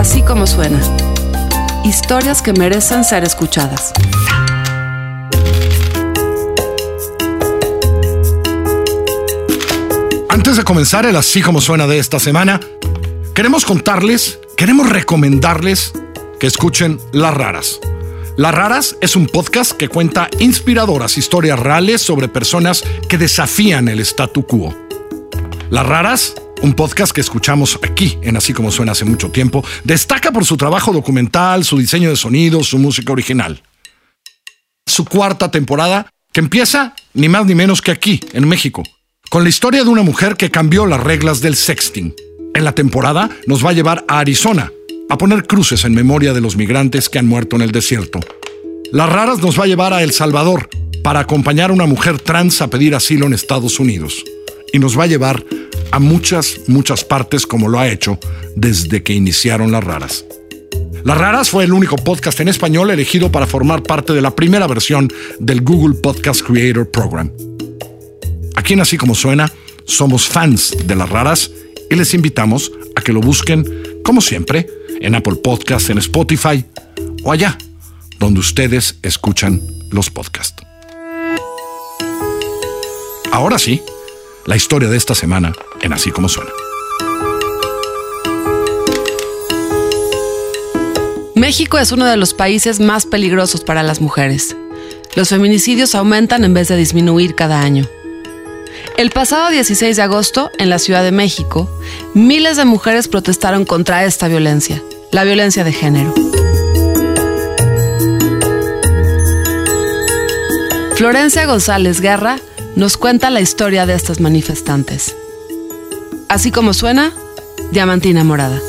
Así como suena. Historias que merecen ser escuchadas. Antes de comenzar el Así como suena de esta semana, queremos contarles, queremos recomendarles que escuchen Las Raras. Las Raras es un podcast que cuenta inspiradoras historias reales sobre personas que desafían el statu quo. Las Raras un podcast que escuchamos aquí en Así como suena hace mucho tiempo, destaca por su trabajo documental, su diseño de sonido, su música original. Su cuarta temporada, que empieza ni más ni menos que aquí, en México, con la historia de una mujer que cambió las reglas del sexting. En la temporada nos va a llevar a Arizona, a poner cruces en memoria de los migrantes que han muerto en el desierto. Las raras nos va a llevar a El Salvador para acompañar a una mujer trans a pedir asilo en Estados Unidos. Y nos va a llevar a muchas, muchas partes como lo ha hecho desde que iniciaron las raras. Las Raras fue el único podcast en español elegido para formar parte de la primera versión del Google Podcast Creator Program. Aquí en Así como suena, somos fans de Las Raras y les invitamos a que lo busquen, como siempre, en Apple Podcasts, en Spotify o allá, donde ustedes escuchan los podcasts. Ahora sí, la historia de esta semana en Así como suena. México es uno de los países más peligrosos para las mujeres. Los feminicidios aumentan en vez de disminuir cada año. El pasado 16 de agosto, en la Ciudad de México, miles de mujeres protestaron contra esta violencia, la violencia de género. Florencia González Guerra nos cuenta la historia de estas manifestantes. Así como suena, Diamantina Morada.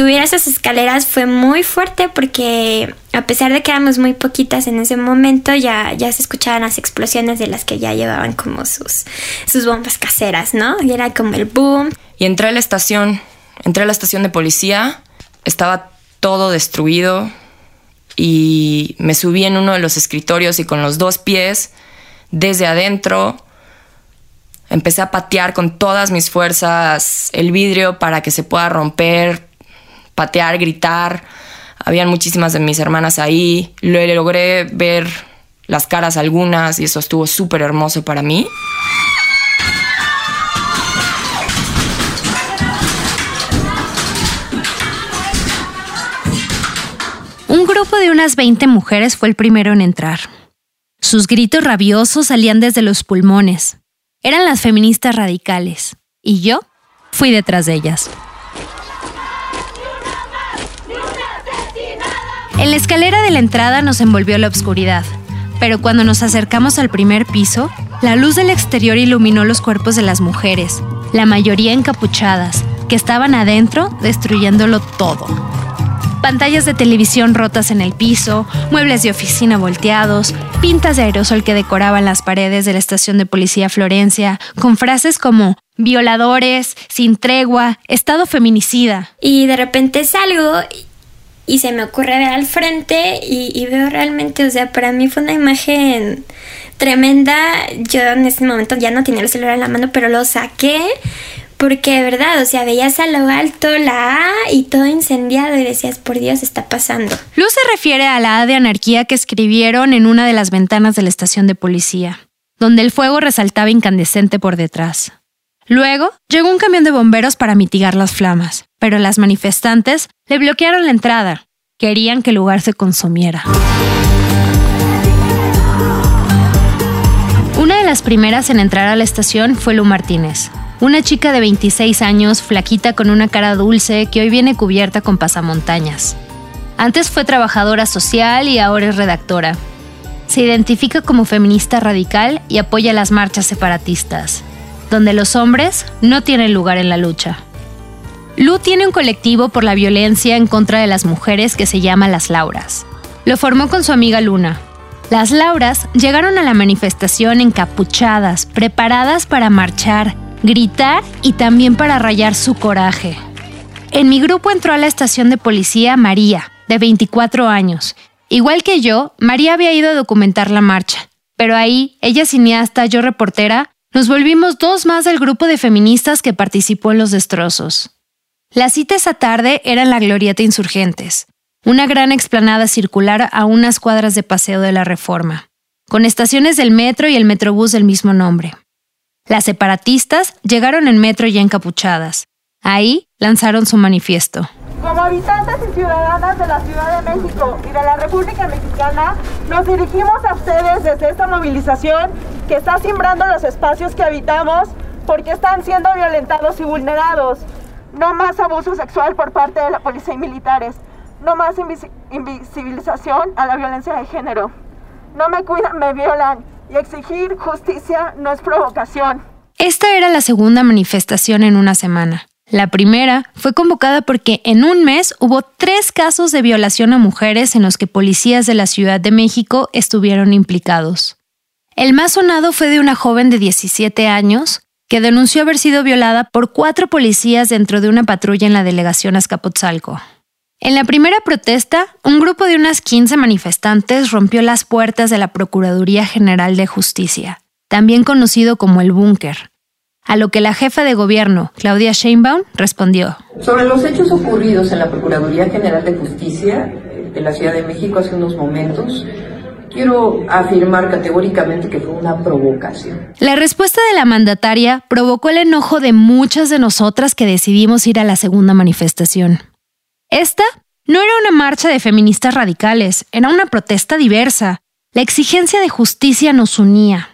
Subir esas escaleras fue muy fuerte porque a pesar de que éramos muy poquitas en ese momento, ya, ya se escuchaban las explosiones de las que ya llevaban como sus, sus bombas caseras, ¿no? Y era como el boom. Y entré a la estación, entré a la estación de policía, estaba todo destruido y me subí en uno de los escritorios y con los dos pies desde adentro empecé a patear con todas mis fuerzas el vidrio para que se pueda romper, patear, gritar. Habían muchísimas de mis hermanas ahí. Le logré ver las caras algunas y eso estuvo súper hermoso para mí. Un grupo de unas 20 mujeres fue el primero en entrar. Sus gritos rabiosos salían desde los pulmones. Eran las feministas radicales. Y yo fui detrás de ellas. En la escalera de la entrada nos envolvió la oscuridad, pero cuando nos acercamos al primer piso, la luz del exterior iluminó los cuerpos de las mujeres, la mayoría encapuchadas, que estaban adentro destruyéndolo todo. Pantallas de televisión rotas en el piso, muebles de oficina volteados, pintas de aerosol que decoraban las paredes de la estación de policía Florencia, con frases como violadores, sin tregua, estado feminicida. Y de repente salgo y se me ocurre ver al frente y, veo realmente, o sea, para mí fue una imagen tremenda. Yo en ese momento ya no tenía el celular en la mano, pero lo saqué porque de verdad, o sea, veías a lo alto la A y todo incendiado y decías, por Dios, está pasando. Luz se refiere a la A de anarquía que escribieron en una de las ventanas de la estación de policía, donde el fuego resaltaba incandescente por detrás. Luego, llegó un camión de bomberos para mitigar las flamas, pero las manifestantes le bloquearon la entrada. Querían que el lugar se consumiera. Una de las primeras en entrar a la estación fue Lu Martínez, una chica de 26 años, flaquita con una cara dulce que hoy viene cubierta con pasamontañas. Antes fue trabajadora social y ahora es redactora. Se identifica como feminista radical y apoya las marchas separatistas donde los hombres no tienen lugar en la lucha. Lu tiene un colectivo por la violencia en contra de las mujeres que se llama Las Lauras. Lo formó con su amiga Luna. Las Lauras llegaron a la manifestación encapuchadas, preparadas para marchar, gritar y también para rayar su coraje. en mi grupo entró a la estación de policía María, de 24 años. Igual que yo, María había ido a documentar la marcha, pero ahí, ella cineasta, yo reportera, nos volvimos dos más del grupo de feministas que participó en los destrozos. La cita esa tarde era en la Glorieta Insurgentes, una gran explanada circular a unas cuadras de Paseo de la Reforma, con estaciones del metro y el metrobús del mismo nombre. Las separatistas llegaron en metro ya encapuchadas. Ahí lanzaron su manifiesto. Como habitantes y ciudadanas de la Ciudad de México y de la República Mexicana, nos dirigimos a ustedes desde esta movilización que está simbrando los espacios que habitamos porque están siendo violentados y vulnerados. No más abuso sexual por parte de la policía y militares. No más invisibilización a la violencia de género. No me cuidan, me violan. Y exigir justicia no es provocación. Esta era la segunda manifestación en una semana. La primera fue convocada porque en un mes hubo tres casos de violación a mujeres en los que policías de la Ciudad de México estuvieron implicados. El más sonado fue de una joven de 17 años que denunció haber sido violada por cuatro policías dentro de una patrulla en la delegación Azcapotzalco. En la primera protesta, un grupo de unas 15 manifestantes rompió las puertas de la Procuraduría General de Justicia, también conocido como el Búnker, a lo que la jefa de gobierno, Claudia Sheinbaum, respondió. Sobre los hechos ocurridos en la Procuraduría General de Justicia de la Ciudad de México hace unos momentos, quiero afirmar categóricamente que fue una provocación. La respuesta de la mandataria provocó el enojo de muchas de nosotras que decidimos ir a la segunda manifestación. Esta no era una marcha de feministas radicales, era una protesta diversa. La exigencia de justicia nos unía.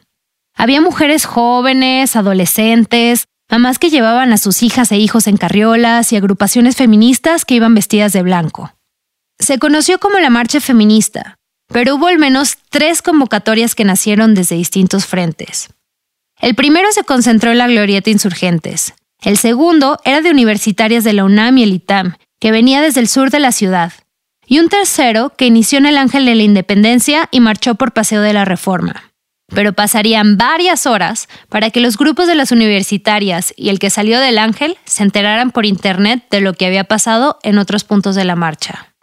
Había mujeres jóvenes, adolescentes, mamás que llevaban a sus hijas e hijos en carriolas y agrupaciones feministas que iban vestidas de blanco. Se conoció como la Marcha Feminista, pero hubo al menos tres convocatorias que nacieron desde distintos frentes. El primero se concentró en la Glorieta Insurgentes. El segundo era de universitarias de la UNAM y el ITAM, que venía desde el sur de la ciudad. Y un tercero que inició en el Ángel de la Independencia y marchó por Paseo de la Reforma pero pasarían varias horas para que los grupos de las universitarias y el que salió del ángel se enteraran por internet de lo que había pasado en otros puntos de la marcha.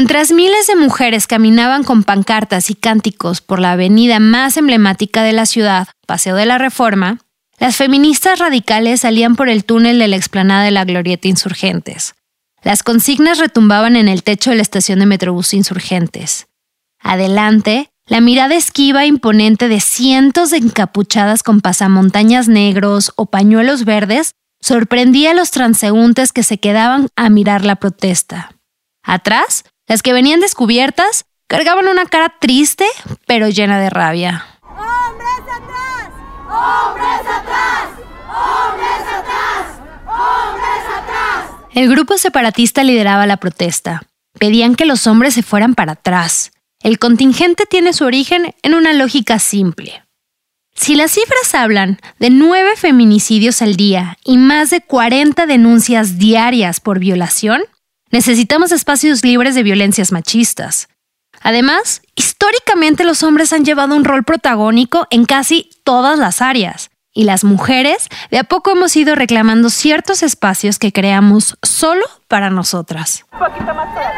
Mientras miles de mujeres caminaban con pancartas y cánticos por la avenida más emblemática de la ciudad, Paseo de la Reforma, las feministas radicales salían por el túnel de la explanada de la Glorieta Insurgentes. Las consignas retumbaban en el techo de la estación de Metrobús Insurgentes. Adelante, la mirada esquiva e imponente de cientos de encapuchadas con pasamontañas negros o pañuelos verdes sorprendía a los transeúntes que se quedaban a mirar la protesta. Atrás, las que venían descubiertas cargaban una cara triste, pero llena de rabia. ¡Hombres atrás! ¡Hombres atrás! ¡Hombres atrás! ¡Hombres atrás! El grupo separatista lideraba la protesta. Pedían que los hombres se fueran para atrás. El contingente tiene su origen en una lógica simple. Si las cifras hablan de nueve feminicidios al día y más de 40 denuncias diarias por violación, Necesitamos espacios libres de violencias machistas. Además, históricamente los hombres han llevado un rol protagónico en casi todas las áreas, y las mujeres de a poco hemos ido reclamando ciertos espacios que creamos solo para nosotras. Un poquito más para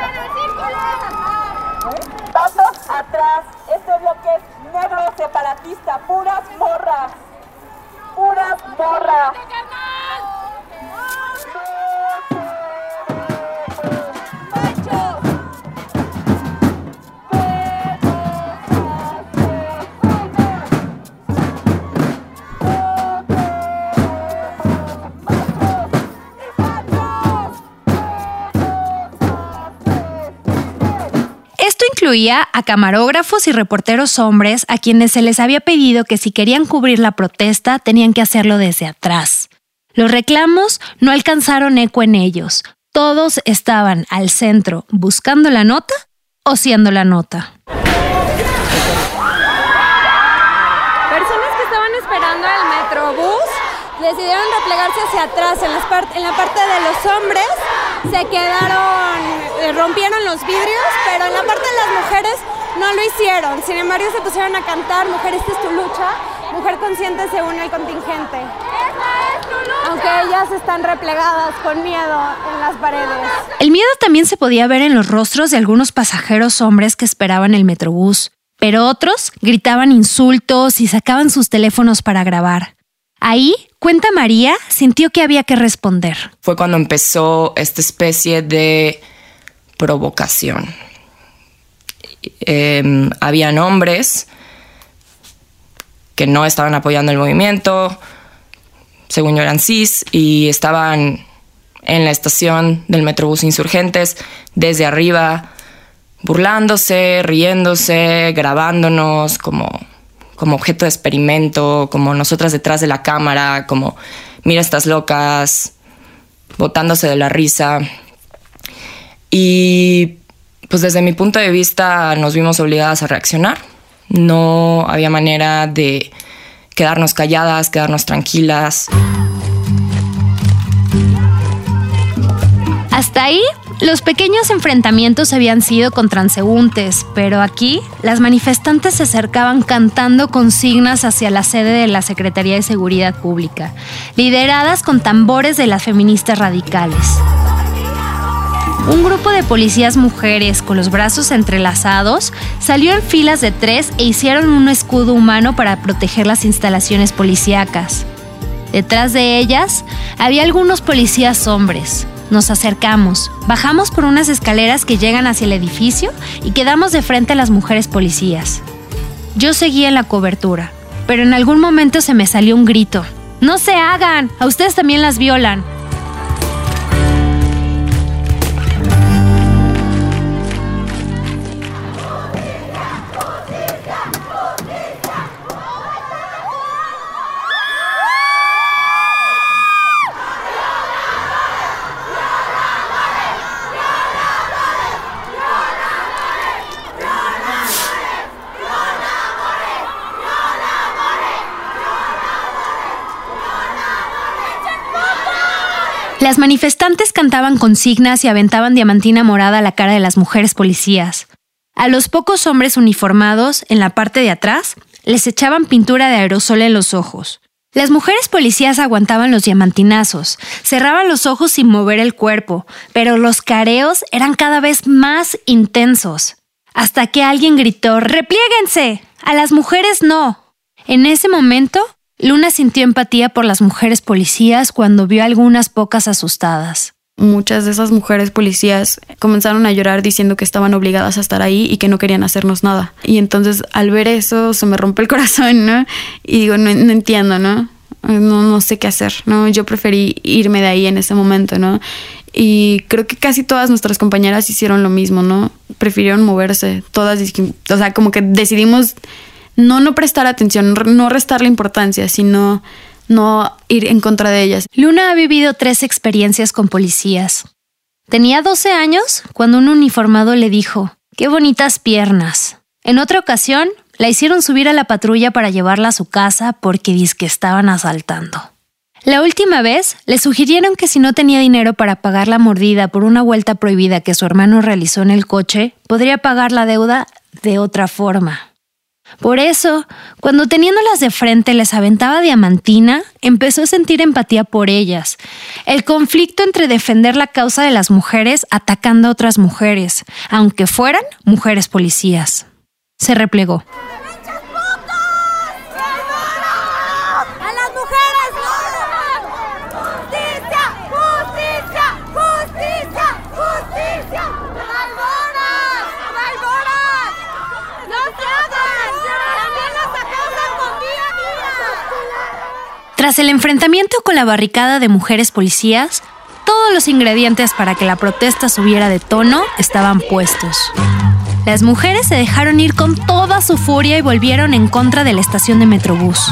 Pasos atrás. Este bloque es negro separatista, puras morras. Puras morras. incluía a camarógrafos y reporteros hombres a quienes se les había pedido que si querían cubrir la protesta tenían que hacerlo desde atrás. Los reclamos no alcanzaron eco en ellos. Todos estaban al centro buscando la nota o siendo la nota. Personas que estaban esperando el metrobús decidieron replegarse hacia atrás en, las en la parte de los hombres se quedaron, eh, rompieron los vidrios, pero en la parte de las mujeres no lo hicieron. Sin embargo, se pusieron a cantar Mujer, esta es tu lucha. Mujer consciente se une al contingente. Aunque ellas están replegadas con miedo en las paredes. El miedo también se podía ver en los rostros de algunos pasajeros hombres que esperaban el metrobús, pero otros gritaban insultos y sacaban sus teléfonos para grabar. Ahí, cuenta María, sintió que había que responder. Fue cuando empezó esta especie de provocación. Em, habían hombres que no estaban apoyando el movimiento, según yo eran cis, y estaban en la estación del Metrobús Insurgentes desde arriba, burlándose, riéndose, grabándonos como como objeto de experimento, como nosotras detrás de la cámara, como mira estas locas, botándose de la risa. Y pues desde mi punto de vista nos vimos obligadas a reaccionar. No había manera de quedarnos calladas, quedarnos tranquilas. Hasta ahí los pequeños enfrentamientos habían sido con transeúntes, pero aquí las manifestantes se acercaban cantando consignas hacia la sede de la Secretaría de Seguridad Pública, lideradas con tambores de las feministas radicales. Un grupo de policías mujeres con los brazos entrelazados salió en filas de tres e hicieron un escudo humano para proteger las instalaciones policíacas. Detrás de ellas había algunos policías hombres, nos acercamos, bajamos por unas escaleras que llegan hacia el edificio y quedamos de frente a las mujeres policías. Yo seguía en la cobertura, pero en algún momento se me salió un grito. ¡No se hagan! A ustedes también las violan. Las manifestantes cantaban consignas y aventaban diamantina morada a la cara de las mujeres policías. A los pocos hombres uniformados, en la parte de atrás, les echaban pintura de aerosol en los ojos. Las mujeres policías aguantaban los diamantinazos, cerraban los ojos sin mover el cuerpo, pero los careos eran cada vez más intensos. Hasta que alguien gritó, ¡Repliéguense! A las mujeres no. En ese momento, Luna sintió empatía por las mujeres policías cuando vio algunas pocas asustadas. Muchas de esas mujeres policías comenzaron a llorar diciendo que estaban obligadas a estar ahí y que no querían hacernos nada. Y entonces al ver eso se me rompe el corazón, ¿no? Y digo, no, entiendo, ¿no? ¿no? No sé qué hacer, ¿no? Yo preferí irme de ahí en ese momento, ¿no? Y creo que casi todas nuestras compañeras hicieron lo mismo, ¿no? Prefirieron moverse. Todas, o sea, como que decidimos no no prestar atención, no restarle importancia, sino no ir en contra de ellas. Luna ha vivido tres experiencias con policías. Tenía 12 años cuando un uniformado le dijo, ¡qué bonitas piernas! En otra ocasión, la hicieron subir a la patrulla para llevarla a su casa porque dice que estaban asaltando. La última vez, le sugirieron que si no tenía dinero para pagar la mordida por una vuelta prohibida que su hermano realizó en el coche, podría pagar la deuda de otra forma. Por eso, cuando teniéndolas de frente les aventaba diamantina, empezó a sentir empatía por ellas. El conflicto entre defender la causa de las mujeres atacando a otras mujeres, aunque fueran mujeres policías. Se replegó. Tras el enfrentamiento con la barricada de mujeres policías, todos los ingredientes para que la protesta subiera de tono estaban puestos. Las mujeres se dejaron ir con toda su furia y volvieron en contra de la estación de Metrobús.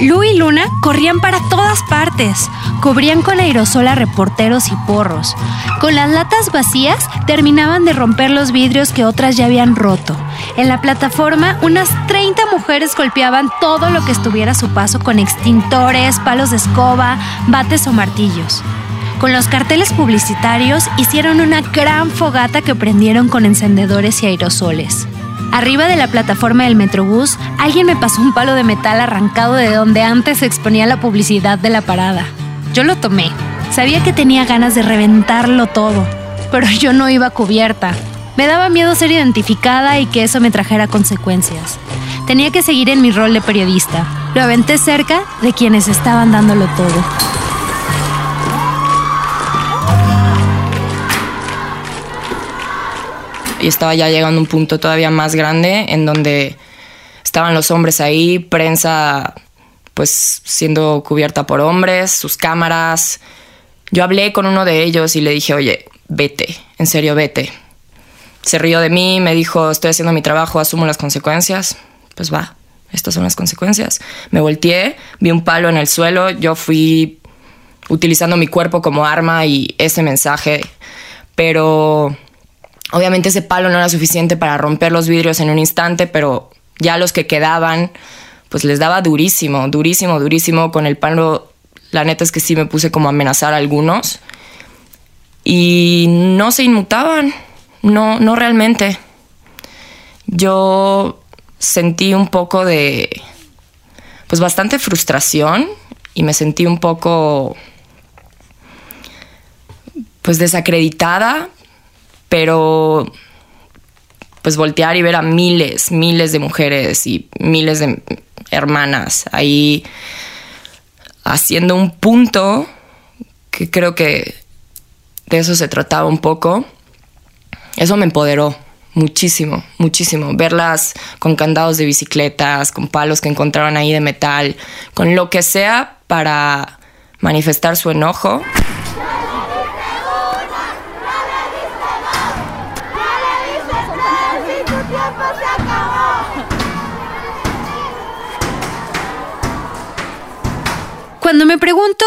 Lu y Luna corrían para todas partes, cubrían con aerosol a reporteros y porros. Con las latas vacías terminaban de romper los vidrios que otras ya habían roto En la plataforma, unas 30 mujeres golpeaban todo lo que estuviera a su paso con extintores, palos de escoba, bates o martillos. Con los carteles publicitarios hicieron una gran fogata que prendieron con encendedores y aerosoles. Arriba de la plataforma del Metrobús, alguien me pasó un palo de metal arrancado de donde antes se exponía la publicidad de la parada. Yo lo tomé. Sabía que tenía ganas de reventarlo todo, pero yo no iba cubierta. Me daba miedo ser identificada y que eso me trajera consecuencias. Tenía que seguir en mi rol de periodista. Lo aventé cerca de quienes estaban dándolo todo. Y estaba ya llegando a un punto todavía más grande en donde estaban los hombres ahí, prensa pues siendo cubierta por hombres, sus cámaras. Yo hablé con uno de ellos y le dije, oye, vete, en serio, vete. Se rió de mí, me dijo, estoy haciendo mi trabajo, asumo las consecuencias. Pues va, estas son las consecuencias. Me volteé, vi un palo en el suelo, yo fui utilizando mi cuerpo como arma y ese mensaje, pero Obviamente ese palo no era suficiente para romper los vidrios en un instante, pero ya los que quedaban, pues les daba durísimo, durísimo, durísimo. Con el palo, la neta es que sí me puse como a amenazar a algunos. Y no se inmutaban, no, no realmente. Yo sentí un poco de, pues bastante frustración y me sentí un poco, pues desacreditada pero pues voltear y ver a miles, miles de mujeres y miles de hermanas ahí haciendo un punto que creo que de eso se trataba un poco, eso me empoderó muchísimo, muchísimo. Verlas con candados de bicicletas, con palos que encontraron ahí de metal, con lo que sea para manifestar su enojo. Cuando me pregunto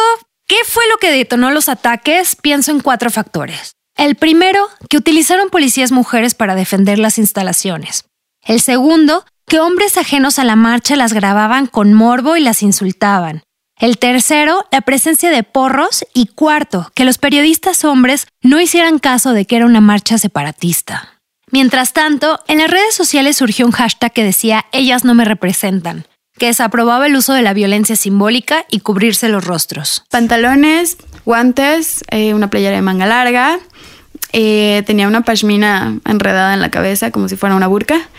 qué fue lo que detonó los ataques, pienso en cuatro factores. El primero, que utilizaron policías mujeres para defender las instalaciones. El segundo, que hombres ajenos a la marcha las grababan con morbo y las insultaban. El tercero, la presencia de porros. Y cuarto, que los periodistas hombres no hicieran caso de que era una marcha separatista. Mientras tanto, en las redes sociales surgió un hashtag que decía Ellas no me representan que desaprobaba el uso de la violencia simbólica y cubrirse los rostros. Pantalones, guantes, eh, una playera de manga larga, eh, tenía una pashmina enredada en la cabeza como si fuera una burka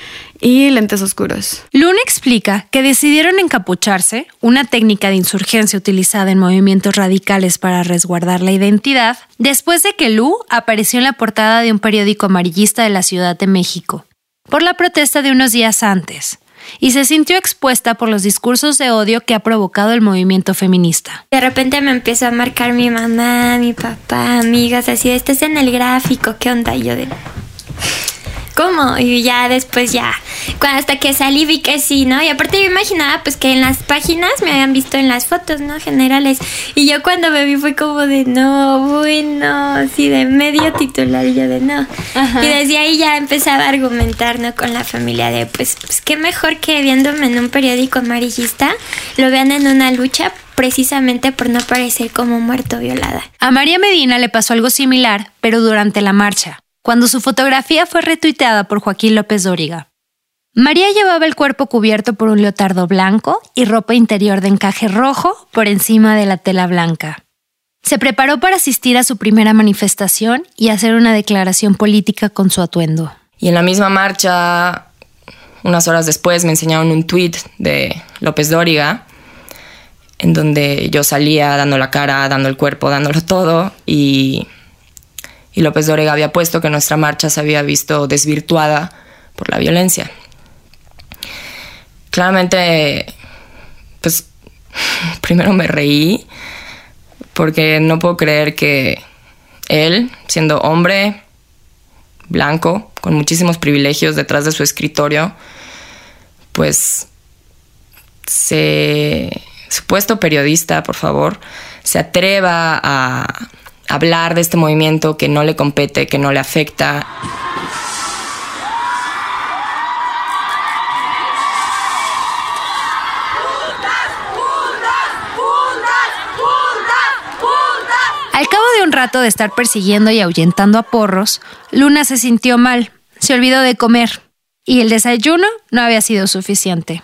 y lentes oscuros. Luna explica que decidieron encapucharse, una técnica de insurgencia utilizada en movimientos radicales para resguardar la identidad, después de que Lu apareció en la portada de un periódico amarillista de la Ciudad de México, por la protesta de unos días antes y se sintió expuesta por los discursos de odio que ha provocado el movimiento feminista. De repente me empezó a marcar mi mamá, mi papá, amigas, así, estás en el gráfico, ¿qué onda? Yo de... ¿cómo? Y ya después ya, cuando hasta que salí vi que sí, ¿no? Y aparte yo imaginaba pues que en las páginas me habían visto en las fotos, ¿no? Generales. Y yo cuando me vi fue como de no, bueno, así de medio titular y yo de no. Y desde ahí ya empezaba a argumentar, ¿no? Con la familia de pues, pues qué mejor que viéndome en un periódico amarillista, lo vean en una lucha precisamente por no parecer como muerto violada. A María Medina le pasó algo similar, pero durante la marcha cuando su fotografía fue retuiteada por Joaquín López Dóriga. María llevaba el cuerpo cubierto por un leotardo blanco y ropa interior de encaje rojo por encima de la tela blanca. Se preparó para asistir a su primera manifestación y hacer una declaración política con su atuendo. Y en la misma marcha, unas horas después, me enseñaron un tuit de López Dóriga, en donde yo salía dando la cara, dando el cuerpo, dándolo todo, y y López Dóriga había puesto que nuestra marcha se había visto desvirtuada por la violencia. Claramente, pues primero me reí porque no puedo creer que él, siendo hombre, blanco, con muchísimos privilegios detrás de su escritorio, pues se supuesto periodista, por favor, se atreva a hablar de este movimiento que no le compete, que no le afecta. Al cabo de un rato de estar persiguiendo y ahuyentando a porros, Luna se sintió mal, se olvidó de comer, y el desayuno no había sido suficiente.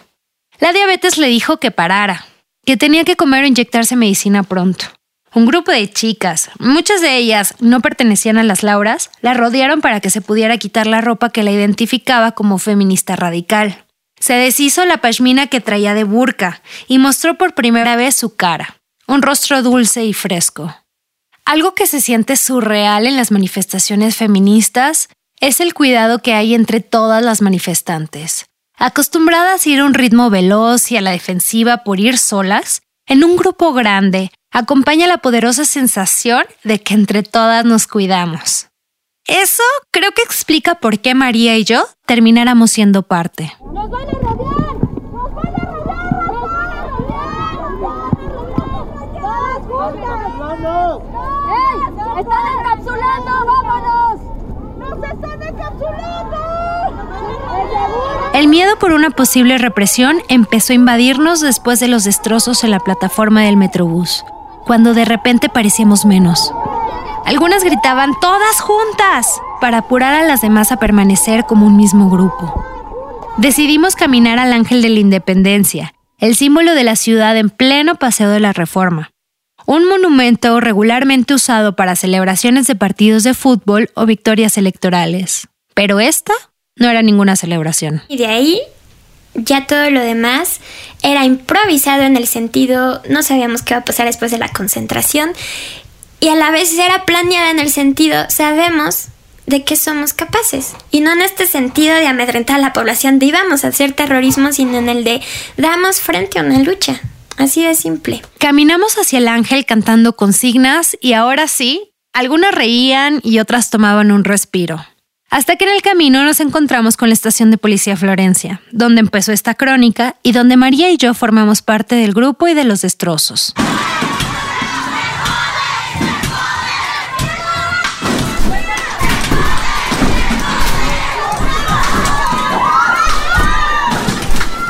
La diabetes le dijo que parara, que tenía que comer o inyectarse medicina pronto. Un grupo de chicas, muchas de ellas no pertenecían a las Lauras, la rodearon para que se pudiera quitar la ropa que la identificaba como feminista radical. Se deshizo la pashmina que traía de burka y mostró por primera vez su cara, un rostro dulce y fresco. Algo que se siente surreal en las manifestaciones feministas es el cuidado que hay entre todas las manifestantes. Acostumbradas a ir a un ritmo veloz y a la defensiva por ir solas, en un grupo grande acompaña la poderosa sensación de que entre todas nos cuidamos. Eso creo que explica por qué María y yo termináramos siendo parte. ¡Nos van a rodear! ¡Nos van a rodear! ¡Nos van a rodear! ¡Todas juntas! ¡Ey! ¡Están encapsulando! ¡Vámonos! ¡Nos están encapsulando! El miedo por una posible represión empezó a invadirnos después de los destrozos en la plataforma del Metrobús cuando de repente parecíamos menos. Algunas gritaban todas juntas para apurar a las demás a permanecer como un mismo grupo. Decidimos caminar al Ángel de la Independencia, el símbolo de la ciudad en pleno Paseo de la Reforma. Un monumento regularmente usado para celebraciones de partidos de fútbol o victorias electorales. Pero esta no era ninguna celebración. Y de ahí ya todo lo demás era improvisado en el sentido, no sabíamos qué iba a pasar después de la concentración y a la vez era planeada en el sentido, sabemos de qué somos capaces. Y no en este sentido de amedrentar a la población, de íbamos a hacer terrorismo, sino en el de damos frente a una lucha. Así de simple. Caminamos hacia el ángel cantando consignas y ahora sí, algunas reían y otras tomaban un respiro. Hasta que en el camino nos encontramos con la estación de policía Florencia, donde empezó esta crónica y donde María y yo formamos parte del grupo y de los destrozos.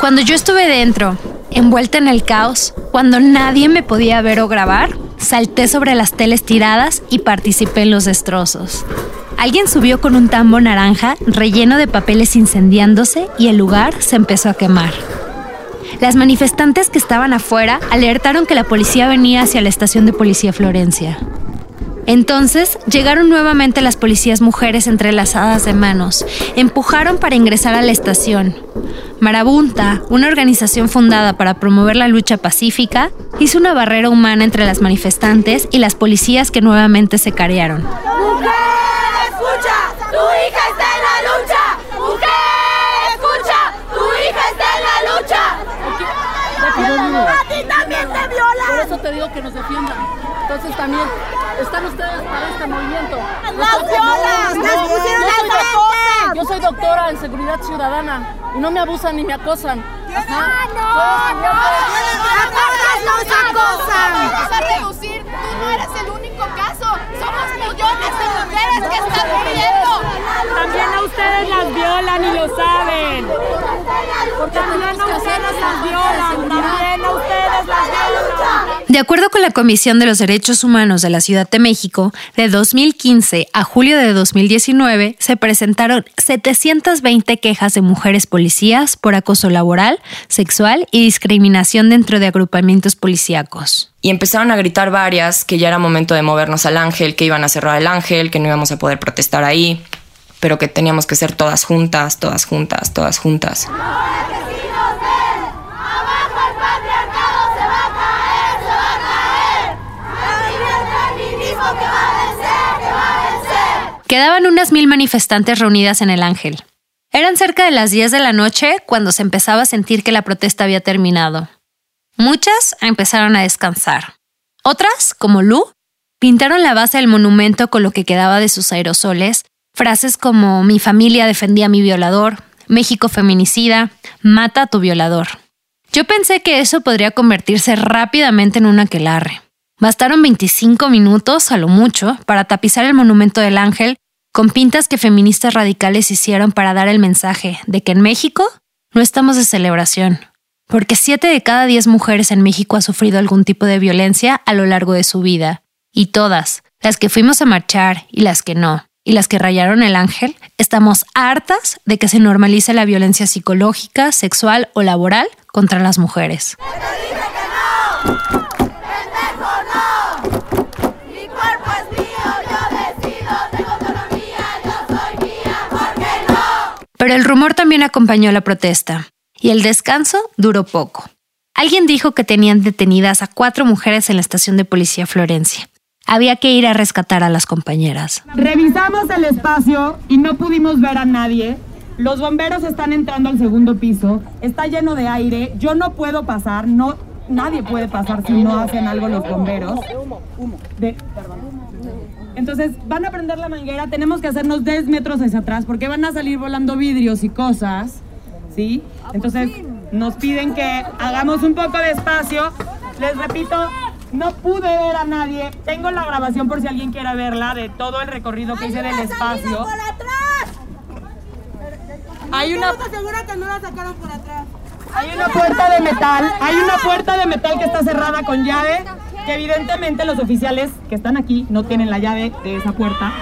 Cuando yo estuve dentro, envuelta en el caos, cuando nadie me podía ver o grabar, salté sobre las teles tiradas y participé en los destrozos. Alguien subió con un tambo naranja relleno de papeles incendiándose y el lugar se empezó a quemar. Las manifestantes que estaban afuera alertaron que la policía venía hacia la estación de policía Florencia. Entonces llegaron nuevamente las policías mujeres entrelazadas de manos, empujaron para ingresar a la estación. Marabunta, una organización fundada para promover la lucha pacífica, hizo una barrera humana entre las manifestantes y las policías que nuevamente se carearon. ¡Tu hija está en la lucha! ¡Mujer, escucha! ¡Tu hija está en la lucha! ¡A ti también te violan! Por eso te digo que nos defiendan. Entonces también, ¿están ustedes para este movimiento? ¡Las violas! ¡Las pusieron frente! Yo soy doctora en seguridad ciudadana y no me abusan ni me acosan. Ajá. ¡No! ¡No! nos acosan! Vamos a reducir. Tú no eres el único caso. Somos millones de mujeres que están muriendo. También a ustedes las violan y lo saben. Porque también a ustedes las violan. También a ustedes las violan. De acuerdo con la Comisión de los Derechos Humanos de la Ciudad de México, de 2015 a julio de 2019 se presentaron 720 quejas de mujeres policías por acoso laboral, sexual y discriminación dentro de agrupamientos policíacos. Y empezaron a gritar varias que ya era momento de movernos al ángel, que iban a cerrar el ángel, que no íbamos a poder protestar ahí, pero que teníamos que ser todas juntas, todas juntas, todas juntas. Quedaban unas mil manifestantes reunidas en el Ángel. Eran cerca de las 10 de la noche cuando se empezaba a sentir que la protesta había terminado. Muchas empezaron a descansar. Otras, como Lu, pintaron la base del monumento con lo que quedaba de sus aerosoles, frases como mi familia defendía a mi violador, México feminicida, mata a tu violador. Yo pensé que eso podría convertirse rápidamente en un aquelarre. Bastaron 25 minutos, a lo mucho, para tapizar el monumento del ángel con pintas que feministas radicales hicieron para dar el mensaje de que en México no estamos de celebración, porque 7 de cada 10 mujeres en México ha sufrido algún tipo de violencia a lo largo de su vida, y todas, las que fuimos a marchar y las que no, y las que rayaron el ángel, estamos hartas de que se normalice la violencia psicológica, sexual o laboral contra las mujeres. Pero el rumor también acompañó la protesta, y el descanso duró poco. Alguien dijo que tenían detenidas a cuatro mujeres en la estación de policía Florencia. Había que ir a rescatar a las compañeras. Revisamos el espacio y no pudimos ver a nadie. Los bomberos están entrando al segundo piso. Está lleno de aire. Yo no puedo pasar. No, nadie puede pasar si no hacen algo los bomberos. Entonces van a prender la manguera. Tenemos que hacernos 10 metros hacia atrás porque van a salir volando vidrios y cosas. ¿Sí? Entonces nos piden que hagamos un poco de espacio. Les repito, no pude ver a nadie. Tengo la grabación por si alguien quiere verla de todo el recorrido que hice del espacio. Hay una que no la sacaron por atrás. Hay una puerta de metal, hay una puerta de metal que está cerrada con llave, que evidentemente los oficiales que están aquí no tienen la llave de esa puerta.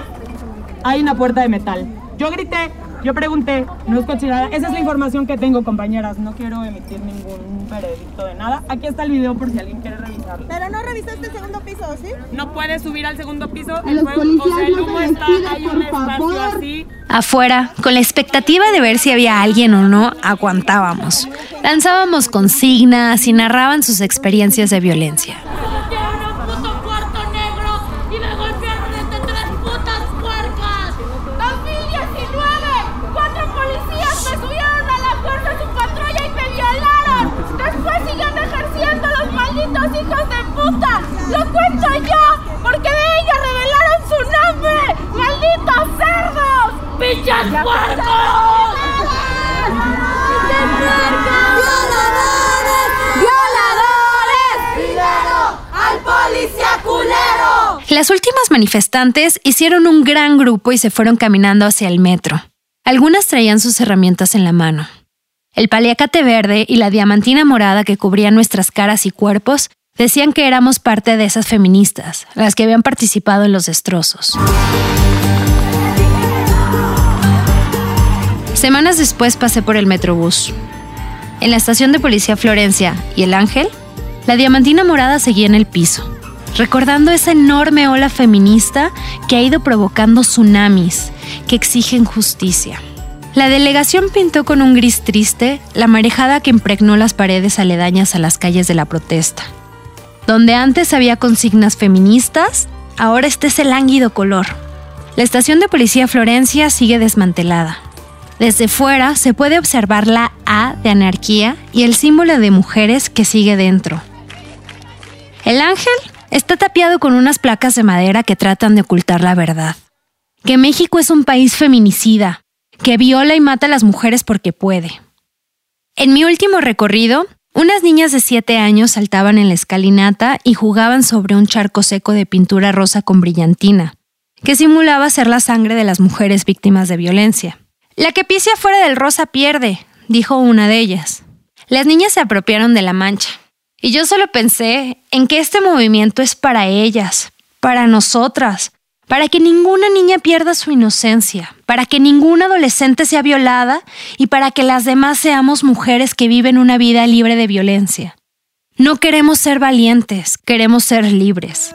Hay una puerta de metal. Yo grité, yo pregunté, no es cochinada. Esa es la información que tengo, compañeras. No quiero emitir ningún veredicto de nada. Aquí está el video por si alguien quiere revisarlo. Pero no revisaste el segundo piso, ¿sí? No puedes subir al segundo piso. El, fuego, o sea, el humo está, hay un espacio así. Afuera, con la expectativa de ver si había alguien o no, aguantábamos. Lanzábamos consignas y narraban sus experiencias de violencia. hijos de puta! ¡Lo cuento yo! ¡Porque de ella revelaron su nombre! ¡Malditos cerdos! ¡Pinches puercos! ¡Violadores! ¡Violadores! ¡Primero al policía culero! Las últimas manifestantes hicieron un gran grupo y se fueron caminando hacia el metro. Algunas traían sus herramientas en la mano. El paliacate verde y la diamantina morada que cubrían nuestras caras y cuerpos decían que éramos parte de esas feministas, las que habían participado en los destrozos. Semanas después pasé por el Metrobús. En la estación de policía Florencia y El Ángel, la diamantina morada seguía en el piso, recordando esa enorme ola feminista que ha ido provocando tsunamis que exigen justicia. La delegación pintó con un gris triste la marejada que impregnó las paredes aledañas a las calles de la protesta. Donde antes había consignas feministas, ahora este es el lánguido color. La estación de policía Florencia sigue desmantelada. Desde fuera se puede observar la A de anarquía y el símbolo de mujeres que sigue dentro. El ángel está tapiado con unas placas de madera que tratan de ocultar la verdad. Que México es un país feminicida, que viola y mata a las mujeres porque puede. En mi último recorrido, unas niñas de 7 años saltaban en la escalinata y jugaban sobre un charco seco de pintura rosa con brillantina, que simulaba ser la sangre de las mujeres víctimas de violencia. La que pise afuera del rosa pierde, dijo una de ellas. Las niñas se apropiaron de la mancha, y yo solo pensé en que este movimiento es para ellas, para nosotras, para que ninguna niña pierda su inocencia, para que ninguna adolescente sea violada y para que las demás seamos mujeres que viven una vida libre de violencia. No queremos ser valientes, queremos ser libres.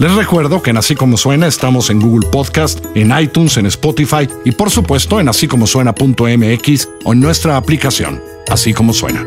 Les recuerdo que en Así Como Suena estamos en Google Podcast, en iTunes, en Spotify y por supuesto en así como suena.mx o en nuestra aplicación, Así Como Suena.